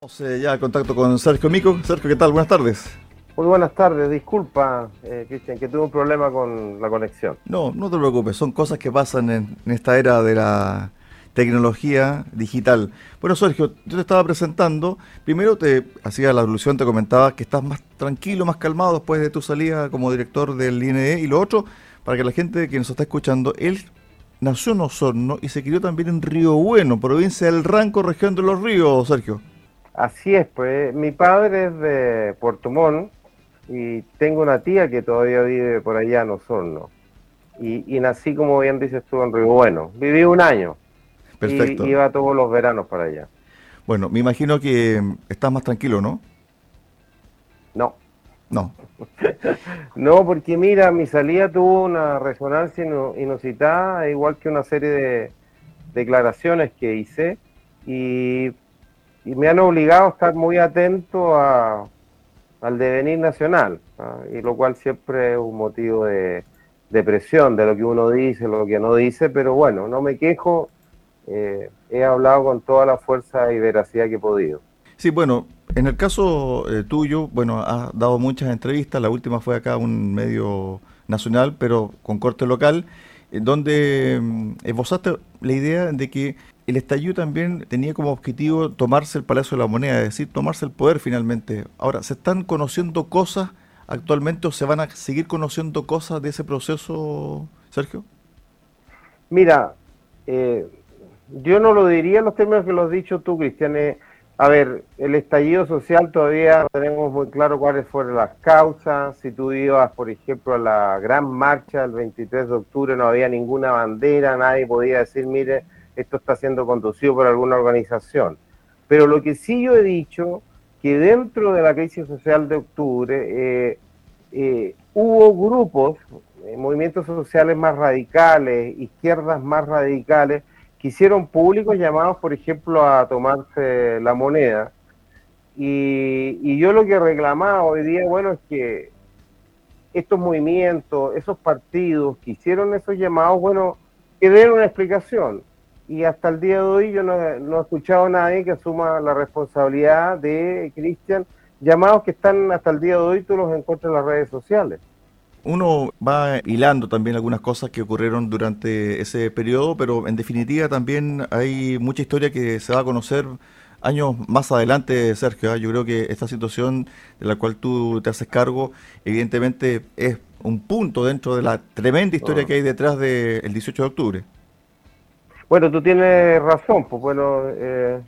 Vamos ya en contacto con Sergio Mico. Sergio, ¿qué tal? Buenas tardes. Muy buenas tardes, disculpa, eh, Cristian, que tuve un problema con la conexión. No, no te preocupes, son cosas que pasan en, esta era de la tecnología digital. Bueno, Sergio, yo te estaba presentando, primero te hacía la alusión, te comentaba que estás más tranquilo, más calmado después de tu salida como director del INE, y lo otro, para que la gente que nos está escuchando, él nació en Osorno y se crió también en Río Bueno, provincia del Ranco, región de los ríos, Sergio. Así es, pues mi padre es de Puerto Montt y tengo una tía que todavía vive por allá en Osorno. Y, y nací, como bien dices tú, en Río Bueno. Viví un año. Perfecto. Y iba todos los veranos para allá. Bueno, me imagino que estás más tranquilo, ¿no? No. No. no, porque mira, mi salida tuvo una resonancia inusitada, igual que una serie de declaraciones que hice. Y y me han obligado a estar muy atento a, al devenir nacional, y lo cual siempre es un motivo de, presión de lo que uno dice, lo que no dice, pero bueno, no me quejo, eh, he hablado con toda la fuerza y veracidad que he podido. Sí, bueno, en el caso eh, tuyo, bueno, has dado muchas entrevistas, la última fue acá un medio nacional, pero con corte local, en donde mm, esbozaste la idea de que el estallido también tenía como objetivo tomarse el Palacio de la Moneda, es decir, tomarse el poder finalmente. Ahora, ¿se están conociendo cosas actualmente o se van a seguir conociendo cosas de ese proceso, Sergio? Mira, eh, yo no lo diría en los términos que lo has dicho tú, Cristian. Eh, a ver, el estallido social todavía no tenemos muy claro cuáles fueron las causas. Si tú ibas, por ejemplo, a la gran marcha del 23 de octubre, no había ninguna bandera, nadie podía decir, mire, esto está siendo conducido por alguna organización. Pero lo que sí yo he dicho, que dentro de la crisis social de octubre eh, eh, hubo grupos, eh, movimientos sociales más radicales, izquierdas más radicales, que hicieron públicos llamados, por ejemplo, a tomarse la moneda. Y, y yo lo que reclamaba hoy día, bueno, es que estos movimientos, esos partidos que hicieron esos llamados, bueno, que den una explicación y hasta el día de hoy yo no, he escuchado a nadie que asuma la responsabilidad de Cristian, llamados que están hasta el día de hoy, tú los encuentras en las redes sociales. Uno va hilando también algunas cosas que ocurrieron durante ese periodo, pero en definitiva también hay mucha historia que se va a conocer años más adelante, Sergio. ¿ah? Yo creo que esta situación de la cual tú te haces cargo, evidentemente es un punto dentro de la tremenda historia ah. que hay detrás del 18 de octubre. Bueno, tú tienes razón, pues bueno, eh,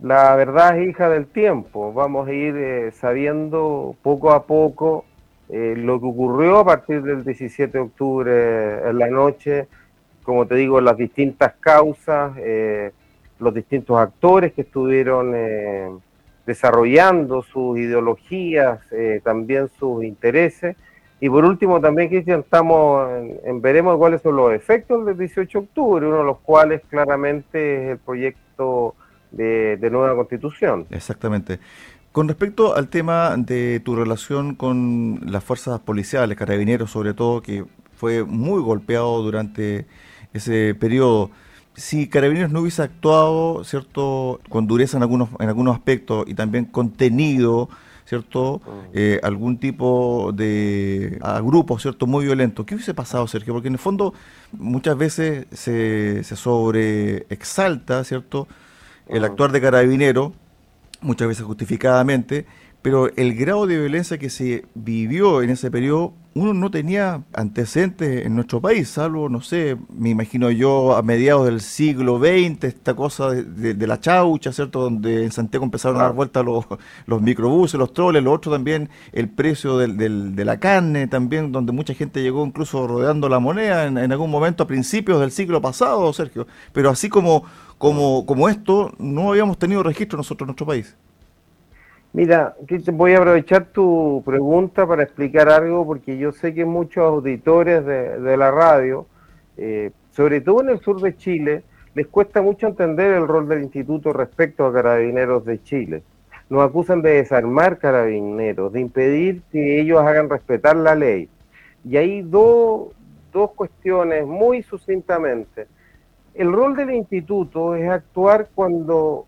la verdad es hija del tiempo. Vamos a ir eh, sabiendo poco a poco eh, lo que ocurrió a partir del 17 de octubre en la noche, como te digo, las distintas causas, los distintos actores que estuvieron desarrollando sus ideologías, también sus intereses y por último, también, Cristian, estamos en, veremos cuáles son los efectos del 18 de octubre, uno de los cuales claramente es el proyecto de, nueva constitución. Exactamente. Con respecto al tema de tu relación con las fuerzas policiales, carabineros sobre todo, que fue muy golpeado durante ese periodo, si Carabineros no hubiese actuado, ¿cierto?, con dureza en algunos, en algunos aspectos y también contenido ¿cierto? Mm. Eh, algún tipo de a grupo, ¿cierto? Muy violento. ¿Qué hubiese pasado, Sergio? Porque en el fondo muchas veces se, se sobreexalta, ¿cierto? El mm. actuar de carabinero, muchas veces justificadamente, pero el grado de violencia que se vivió en ese periodo uno no tenía antecedentes en nuestro país, salvo, no sé, me imagino yo a mediados del siglo XX, esta cosa de, la chaucha, ¿cierto? Donde en Santiago empezaron a dar vuelta los, los microbuses, los troles, lo otro también, el precio del, de la carne, también, donde mucha gente llegó incluso rodeando la moneda en, algún momento a principios del siglo pasado, Sergio. Pero así como, como, como esto, no habíamos tenido registro nosotros en nuestro país. Mira, voy a aprovechar tu pregunta para explicar algo, porque yo sé que muchos auditores de, la radio, eh, sobre todo en el sur de Chile, les cuesta mucho entender el rol del instituto respecto a carabineros de Chile. Nos acusan de desarmar carabineros, de impedir que ellos hagan respetar la ley. Y hay dos cuestiones muy sucintamente. El rol del instituto es actuar cuando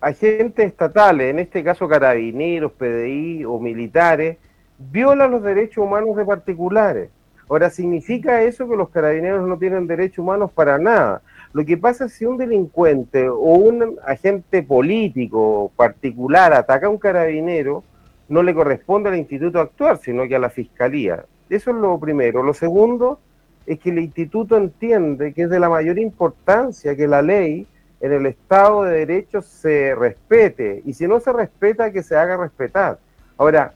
agentes estatales, en este caso carabineros, PDI o militares, violan los derechos humanos de particulares. Ahora, ¿significa eso que los carabineros no tienen derechos humanos para nada? Lo que pasa es si un delincuente o un agente político particular ataca a un carabinero, no le corresponde al instituto actuar, sino que a la fiscalía. Eso es lo primero. Lo segundo es que el instituto entiende que es de la mayor importancia que la ley en el Estado de Derecho se respete y si no se respeta, que se haga respetar. Ahora,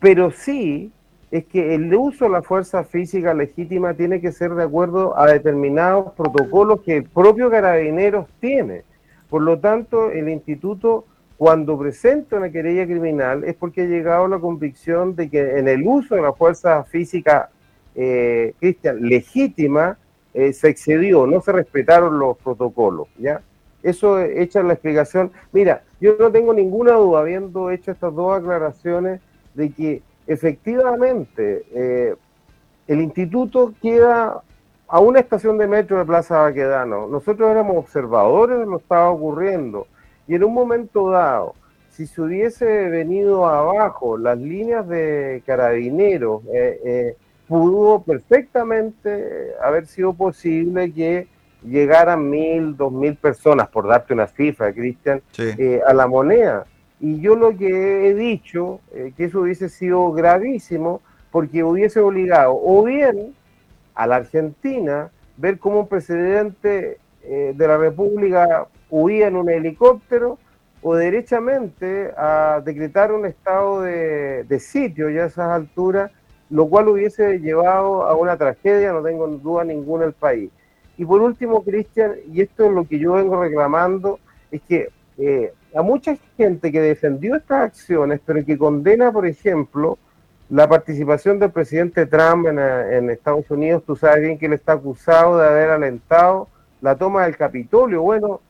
pero sí es que el uso de la fuerza física legítima tiene que ser de acuerdo a determinados protocolos que el propio Carabineros tiene. Por lo tanto, el instituto cuando presenta una querella criminal es porque ha llegado a la convicción de que en el uso de la fuerza física, eh, Cristian, legítima, eh, se excedió, no se respetaron los protocolos, ¿ya? Eso echa la explicación. Mira, yo no tengo ninguna duda, habiendo hecho estas dos aclaraciones, de que efectivamente eh, el instituto queda a una estación de metro de Plaza Baquedano. Nosotros éramos observadores de lo que estaba ocurriendo y en un momento dado, si se hubiese venido abajo las líneas de carabineros, eh, eh, pudo perfectamente haber sido posible que llegaran mil, dos mil personas, por darte una cifra, Cristian, a la moneda. Y yo lo que he dicho, eh, que eso hubiese sido gravísimo, porque hubiese obligado o bien a la Argentina ver como un presidente eh, de la República huía en un helicóptero, o derechamente a decretar un estado de, de sitio ya a esas alturas, lo cual hubiese llevado a una tragedia, no tengo duda ninguna, el país. Y por último, Cristian, y esto es lo que yo vengo reclamando, es que eh, a mucha gente que defendió estas acciones, pero que condena, por ejemplo, la participación del presidente Trump en, Estados Unidos, tú sabes bien que él está acusado de haber alentado la toma del Capitolio. Bueno,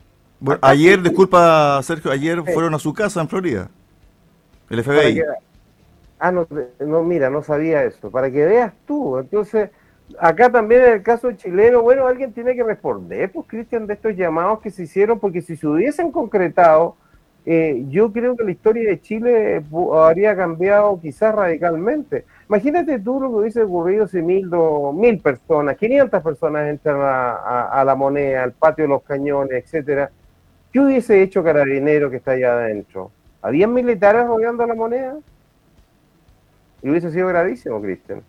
ayer, disculpa Sergio, ayer fueron a su casa en Florida, el FBI. Ah, no, no, mira, no sabía eso. Para que veas tú, entonces acá también en el caso chileno, bueno, alguien tiene que responder, pues, Cristian, de estos llamados que se hicieron, porque si se hubiesen concretado, eh, yo creo que la historia de Chile habría cambiado quizás radicalmente. Imagínate tú lo que hubiese ocurrido si mil, mil personas, 500 personas entran a, la moneda, al patio de los cañones, etcétera. ¿Qué hubiese hecho Carabinero que está allá adentro? ¿Habían militares rodeando la moneda? Y hubiese sido gravísimo, Cristian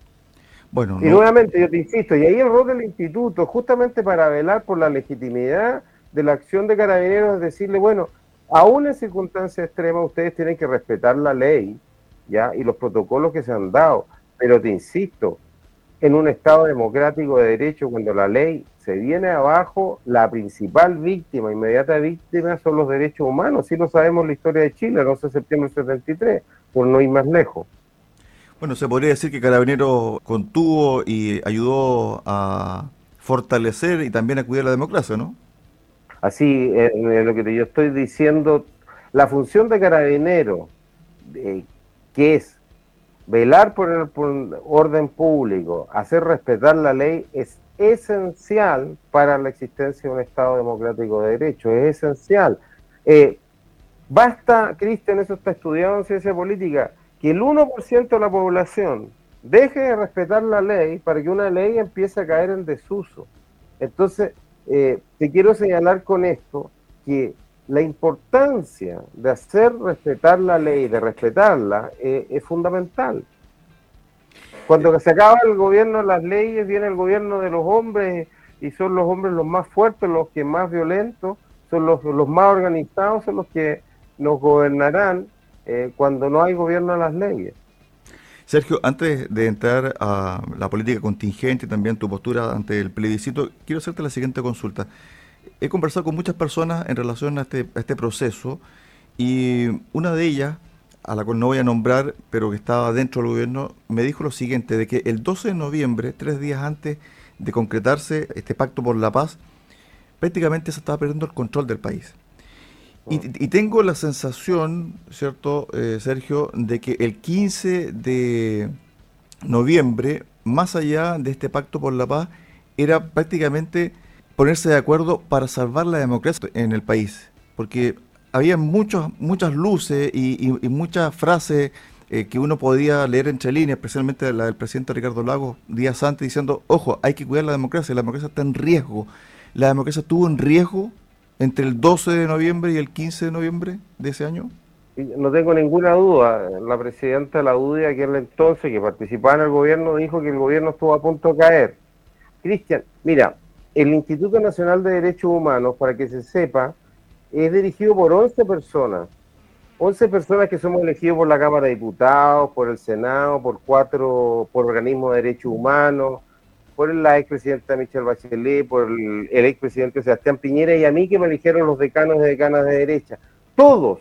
y nuevamente yo te insisto, y ahí el rol del instituto, justamente para velar por la legitimidad de la acción de carabineros, es decirle, bueno, aún en circunstancias extremas ustedes tienen que respetar la ley, ¿ya? Y los protocolos que se han dado. Pero te insisto, en un Estado democrático de derecho, cuando la ley se viene abajo, la principal víctima, inmediata víctima, son los derechos humanos. Si no sabemos la historia de Chile, el 11 de septiembre del 73, por no ir más lejos. Bueno, se podría decir que Carabinero contuvo y ayudó a fortalecer y también a cuidar la democracia, ¿no? Así, en lo que yo estoy diciendo, la función de Carabinero, que es velar por el, orden público, hacer respetar la ley, es esencial para la existencia de un Estado democrático de derecho, es esencial. Eh, basta, Cristian, eso está estudiado en ciencia política, que el 1% de la población deje de respetar la ley para que una ley empiece a caer en desuso. Entonces, eh, te quiero señalar con esto que la importancia de hacer respetar la ley, de respetarla, eh, es fundamental. Cuando se acaba el gobierno de las leyes, viene el gobierno de los hombres y son los hombres los más fuertes, los que más violentos, son los, los más organizados, son los que nos gobernarán eh, cuando no hay gobierno de las leyes. Sergio, antes de entrar a la política contingente y también tu postura ante el plebiscito, quiero hacerte la siguiente consulta. He conversado con muchas personas en relación a este, a este proceso y una de ellas, a la cual no voy a nombrar, pero que estaba dentro del gobierno, me dijo lo siguiente, de que el 12 de noviembre, tres días antes de concretarse este pacto por la paz, prácticamente se estaba perdiendo el control del país. Y, tengo la sensación, ¿cierto, eh, Sergio, de que el 15 de noviembre, más allá de este pacto por la paz, era prácticamente ponerse de acuerdo para salvar la democracia en el país. Porque había muchos, muchas luces y, muchas frases eh, que uno podía leer entre líneas, especialmente la del presidente Ricardo Lagos días antes, diciendo, ojo, hay que cuidar la democracia, la democracia está en riesgo. ¿La democracia estuvo en riesgo entre el 12 de noviembre y el 15 de noviembre de ese año? No tengo ninguna duda. La presidenta de la UDI, aquel entonces, que participaba en el gobierno, dijo que el gobierno estuvo a punto de caer. Cristian, mira, el Instituto Nacional de Derechos Humanos, para que se sepa, es dirigido por 11 personas. 11 personas que somos elegidos por la Cámara de Diputados, por el Senado, por cuatro, por organismos de derechos humanos, por la expresidenta Michelle Bachelet, por el, el expresidente Sebastián Piñera y a mí que me eligieron los decanos y decanas de derecha. Todos,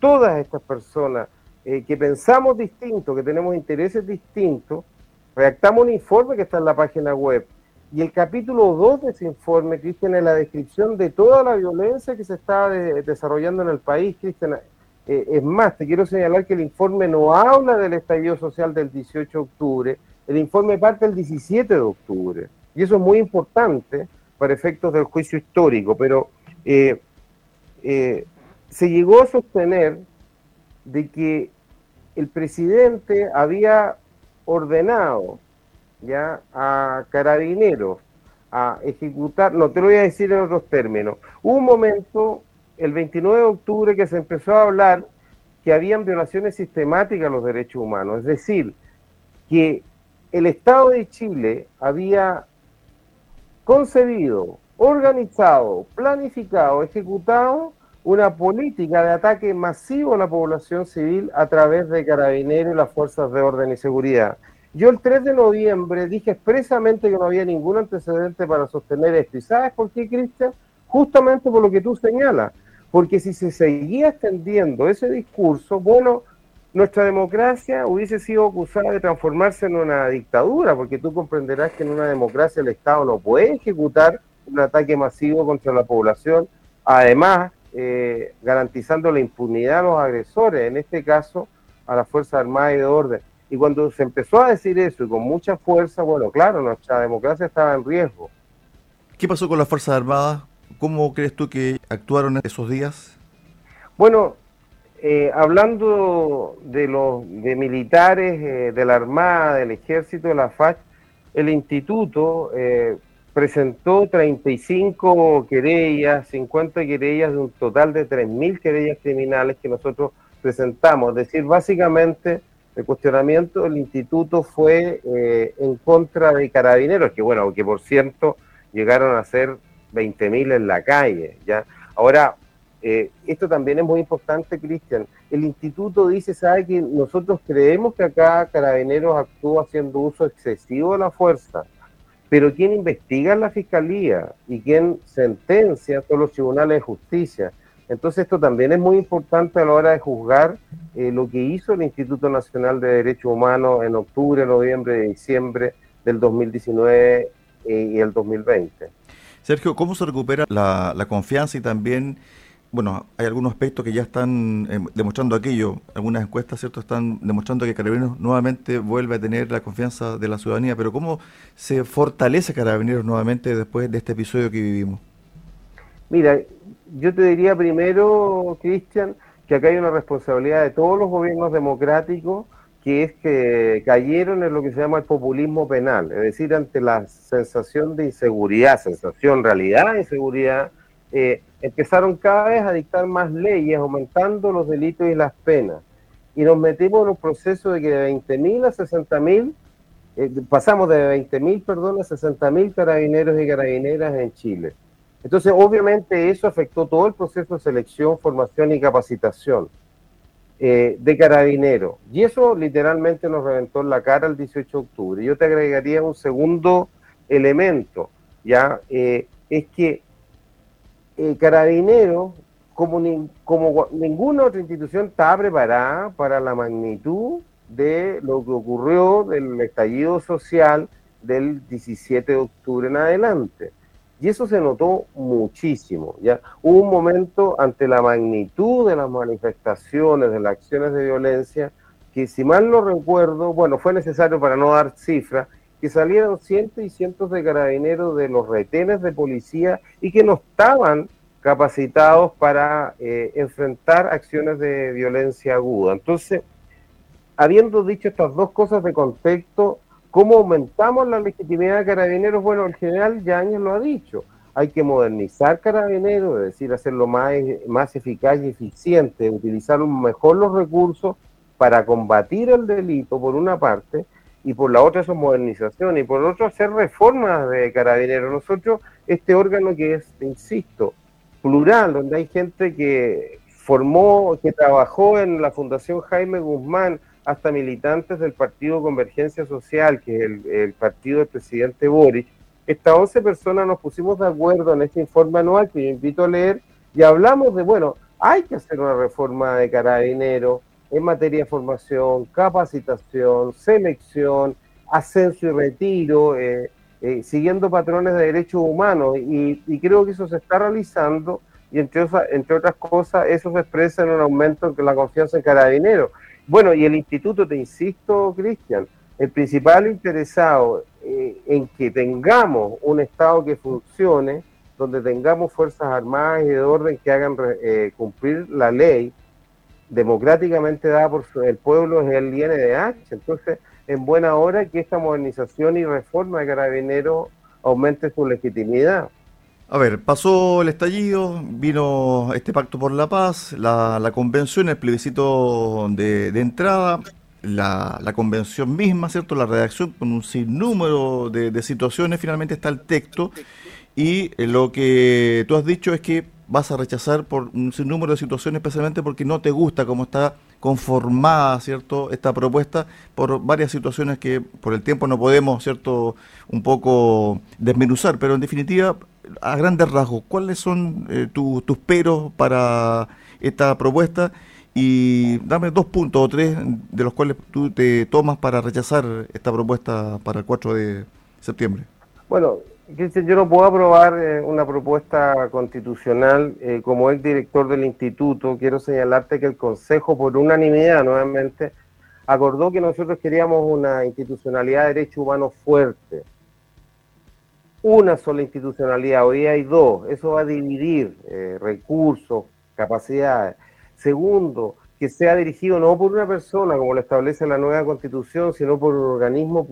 todas estas personas eh, que pensamos distinto, que tenemos intereses distintos, redactamos un informe que está en la página web y el capítulo 2 de ese informe, Cristian, es la descripción de toda la violencia que se está desarrollando en el país. Cristian, eh, es más, te quiero señalar que el informe no habla del estallido social del 18 de octubre, el informe parte el 17 de octubre. Y eso es muy importante para efectos del juicio histórico, pero eh, eh, se llegó a sostener de que el presidente había ordenado ya a carabineros a ejecutar, no te lo voy a decir en otros términos, hubo un momento, el 29 de octubre, que se empezó a hablar que habían violaciones sistemáticas a los derechos humanos, es decir, que el Estado de Chile había concebido, organizado, planificado, ejecutado una política de ataque masivo a la población civil a través de carabineros y las fuerzas de orden y seguridad. Yo el 3 de noviembre dije expresamente que no había ningún antecedente para sostener esto. ¿Y sabes por qué, Cristian? Justamente por lo que tú señalas. Porque si se seguía extendiendo ese discurso, bueno, nuestra democracia hubiese sido acusada de transformarse en una dictadura, porque tú comprenderás que en una democracia el Estado no puede ejecutar un ataque masivo contra la población, además eh, garantizando la impunidad a los agresores, en este caso a las Fuerzas Armadas y de Orden. Y cuando se empezó a decir eso y con mucha fuerza, bueno, claro, nuestra democracia estaba en riesgo. ¿Qué pasó con las Fuerzas Armadas? ¿Cómo crees tú que actuaron esos días? Bueno, eh, hablando de los de militares, eh, de la Armada, del Ejército, de la FACH, el instituto eh, presentó 35 querellas, 50 querellas de un total de 3.000 querellas criminales que nosotros presentamos. Es decir, básicamente el cuestionamiento del instituto fue eh, en contra de carabineros, que bueno, que por cierto llegaron a ser 20.000 en la calle. ¿ya? Ahora, eh, esto también es muy importante, Cristian. El instituto dice, sabe que nosotros creemos que acá carabineros actúa haciendo uso excesivo de la fuerza, pero quien investiga es la fiscalía y quien sentencia son los tribunales de justicia. Entonces esto también es muy importante a la hora de juzgar eh, lo que hizo el Instituto Nacional de Derechos Humanos en octubre, noviembre, diciembre del 2019 eh, y el 2020. Sergio, ¿cómo se recupera la, confianza y también, bueno, hay algunos aspectos que ya están eh, demostrando aquello, algunas encuestas, ¿cierto?, están demostrando que Carabineros nuevamente vuelve a tener la confianza de la ciudadanía, pero ¿cómo se fortalece Carabineros nuevamente después de este episodio que vivimos? Mira, yo te diría primero, Cristian, que acá hay una responsabilidad de todos los gobiernos democráticos, que es que cayeron en lo que se llama el populismo penal, es decir, ante la sensación de inseguridad, sensación, realidad de inseguridad, eh, empezaron cada vez a dictar más leyes, aumentando los delitos y las penas. Y nos metimos en un proceso de que de 20.000 a 60.000, eh, pasamos de 20.000, perdón, a 60.000 carabineros y carabineras en Chile. Entonces, obviamente eso afectó todo el proceso de selección, formación y capacitación eh, de carabinero. Y eso literalmente nos reventó en la cara el 18 de octubre. Yo te agregaría un segundo elemento, ¿ya? Eh, es que el carabinero, como, como ninguna otra institución, está preparada para la magnitud de lo que ocurrió del estallido social del 17 de octubre en adelante. Y eso se notó muchísimo. ¿ya? Hubo un momento ante la magnitud de las manifestaciones, de las acciones de violencia, que si mal no recuerdo, bueno, fue necesario para no dar cifras, que salieron cientos y cientos de carabineros de los retenes de policía y que no estaban capacitados para eh, enfrentar acciones de violencia aguda. Entonces, habiendo dicho estas dos cosas de contexto, ¿cómo aumentamos la legitimidad de carabineros? Bueno, el general Yáñez lo ha dicho. Hay que modernizar carabineros, es decir, hacerlo más, más eficaz y eficiente, utilizar mejor los recursos para combatir el delito, por una parte, y por la otra es modernización, y por otro hacer reformas de carabineros. Nosotros, este órgano que es, insisto, plural, donde hay gente que formó, que trabajó en la Fundación Jaime Guzmán, hasta militantes del Partido Convergencia Social, que es el, partido del presidente Boric. Estas 11 personas nos pusimos de acuerdo en este informe anual que yo invito a leer y hablamos de, bueno, hay que hacer una reforma de carabinero en materia de formación, capacitación, selección, ascenso y retiro, eh, eh, siguiendo patrones de derechos humanos y, creo que eso se está realizando y entre, entre otras cosas eso se expresa en un aumento en la confianza en carabineros. Bueno, y el instituto, te insisto, Cristian, el principal interesado eh, en que tengamos un Estado que funcione, donde tengamos fuerzas armadas y de orden que hagan cumplir la ley democráticamente dada por el pueblo es el INDH. Entonces, en buena hora que esta modernización y reforma de carabineros aumente su legitimidad. A ver, pasó el estallido, vino este pacto por la paz, la, convención, el plebiscito de, entrada, la, convención misma, ¿cierto? La redacción con un sinnúmero de, de situaciones, finalmente está el texto y eh, lo que tú has dicho es que vas a rechazar por un sinnúmero de situaciones, especialmente porque no te gusta cómo está conformada, ¿cierto?, esta propuesta por varias situaciones que por el tiempo no podemos, ¿cierto?, un poco desmenuzar, pero en definitiva, a grandes rasgos, ¿cuáles son eh, tus peros para esta propuesta? Y dame dos puntos o tres de los cuales tú te tomas para rechazar esta propuesta para el 4 de septiembre. Bueno, yo no puedo aprobar eh, una propuesta constitucional eh, como ex director del instituto. Quiero señalarte que el Consejo, por unanimidad nuevamente, acordó que nosotros queríamos una institucionalidad de derechos humanos fuerte. Una sola institucionalidad, hoy hay dos. Eso va a dividir eh, recursos, capacidades. Segundo, que sea dirigido no por una persona, como lo establece la nueva constitución, sino por un organismo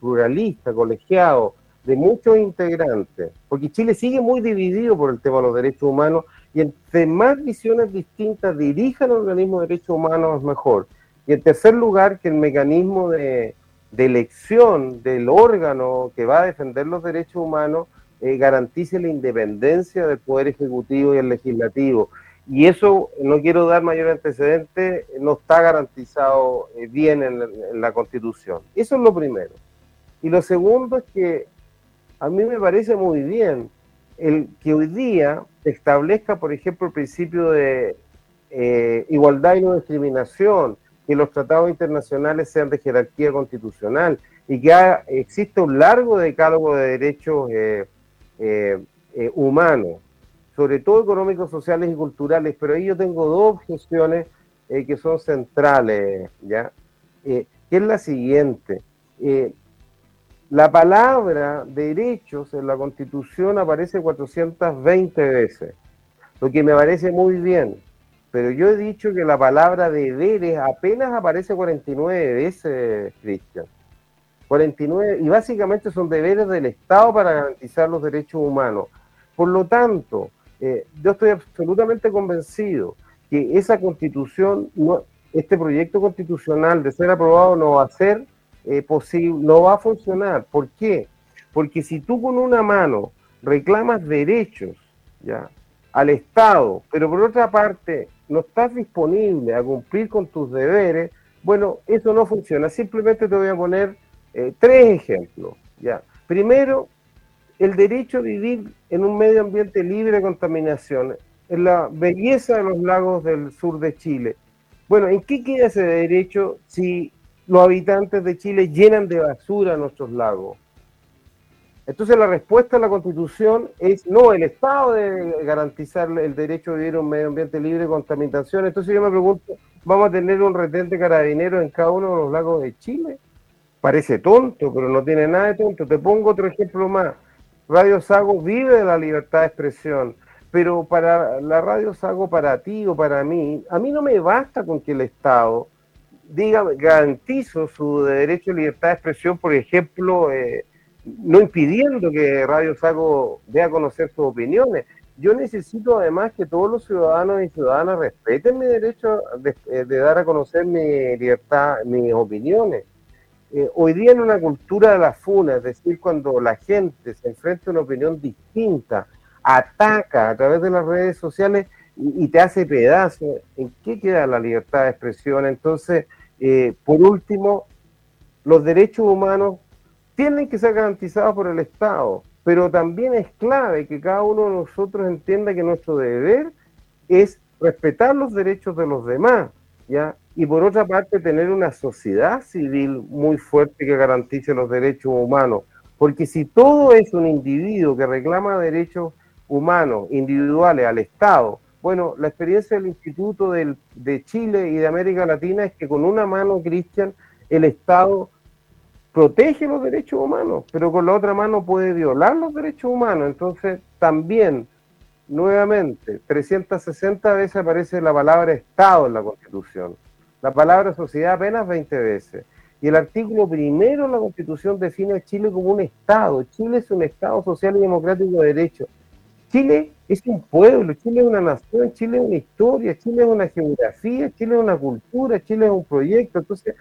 pluralista, colegiado de muchos integrantes, porque Chile sigue muy dividido por el tema de los derechos humanos y entre más visiones distintas dirijan el organismo de derechos humanos mejor. Y en tercer lugar, que el mecanismo de, elección del órgano que va a defender los derechos humanos eh, garantice la independencia del Poder Ejecutivo y el Legislativo. Y eso, no quiero dar mayor antecedente, no está garantizado eh, bien en la Constitución. Eso es lo primero. Y lo segundo es que a mí me parece muy bien el que hoy día establezca, por ejemplo, el principio de eh, igualdad y no discriminación, que los tratados internacionales sean de jerarquía constitucional y que exista un largo decálogo de derechos eh, eh, humanos, sobre todo económicos, sociales y culturales, pero ahí yo tengo dos objeciones que son centrales, ¿ya? que es la siguiente. La palabra derechos en la Constitución aparece 420 veces, lo que me parece muy bien. Pero yo he dicho que la palabra deberes apenas aparece 49 veces, Cristian. 49, y básicamente son deberes del Estado para garantizar los derechos humanos. Por lo tanto, eh, yo estoy absolutamente convencido que esa constitución, este proyecto constitucional de ser aprobado no va a ser eh, no va a funcionar. ¿Por qué? Porque si tú con una mano reclamas derechos ya al Estado, pero por otra parte no estás disponible a cumplir con tus deberes, bueno, eso no funciona. Simplemente te voy a poner eh, tres ejemplos. Ya. Primero, el derecho a vivir en un medio ambiente libre de contaminación, en la belleza de los lagos del sur de Chile. Bueno, ¿en qué queda ese derecho si los habitantes de Chile llenan de basura nuestros lagos. Entonces la respuesta a la Constitución es no, el Estado debe garantizar el derecho a vivir un medio ambiente libre de contaminación. Entonces yo me pregunto, ¿vamos a tener un retente carabinero en cada uno de los lagos de Chile? Parece tonto, pero no tiene nada de tonto. Te pongo otro ejemplo más. Radio Sago vive de la libertad de expresión, pero para la radio Sago, para ti o para mí, a mí no me basta con que el Estado diga, garantizo su derecho a libertad de expresión, por ejemplo, eh, no impidiendo que Radio Sago dé a conocer sus opiniones. Yo necesito además que todos los ciudadanos y ciudadanas respeten mi derecho de, eh, dar a conocer mi libertad, mis opiniones. Eh, hoy día en una cultura de la funa, es decir, cuando la gente se enfrenta a una opinión distinta, ataca a través de las redes sociales y, te hace pedazo. ¿En qué queda la libertad de expresión? Entonces, eh, por último, los derechos humanos tienen que ser garantizados por el Estado, pero también es clave que cada uno de nosotros entienda que nuestro deber es respetar los derechos de los demás, ¿ya? Y por otra parte, tener una sociedad civil muy fuerte que garantice los derechos humanos. Porque si todo es un individuo que reclama derechos humanos individuales al Estado. Bueno, la experiencia del Instituto de Chile y de América Latina es que con una mano, Cristian, el Estado protege los derechos humanos, pero con la otra mano puede violar los derechos humanos. Entonces, también, nuevamente, 360 veces aparece la palabra Estado en la Constitución, la palabra sociedad apenas 20 veces. Y el artículo primero de la Constitución define a Chile como un Estado. Chile es un Estado social y democrático de derecho. Chile es un pueblo, Chile es una nación, Chile es una historia, Chile es una geografía, Chile es una cultura, Chile es un proyecto. Entonces,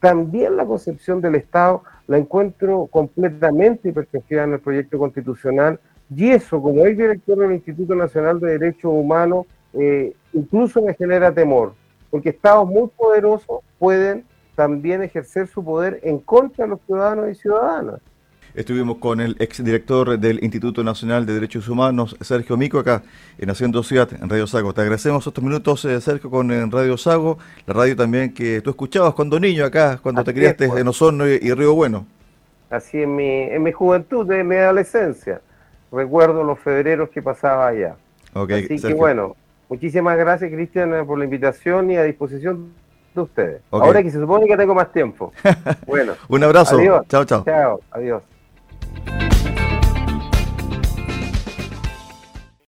también la concepción del Estado la encuentro completamente hipertendida en el proyecto constitucional y eso, como es director del Instituto Nacional de Derechos Humanos, eh, incluso me genera temor, porque estados muy poderosos pueden también ejercer su poder en contra de los ciudadanos y ciudadanas. Estuvimos con el exdirector del Instituto Nacional de Derechos Humanos, Sergio Mico, acá en Haciendo Ciudad, en Radio Sago. Te agradecemos estos minutos, eh, Sergio, con en Radio Sago, la radio también que tú escuchabas cuando niño acá, cuando te criaste pues. en Osorno y, Río Bueno. Así en mi, en mi juventud, en mi adolescencia. Recuerdo los febreros que pasaba allá. Así que bueno, muchísimas gracias, Cristian, por la invitación y a disposición de ustedes. Ahora que se supone que tengo más tiempo. Bueno. Un abrazo. Chao, chao. Chao, adiós. Thank you.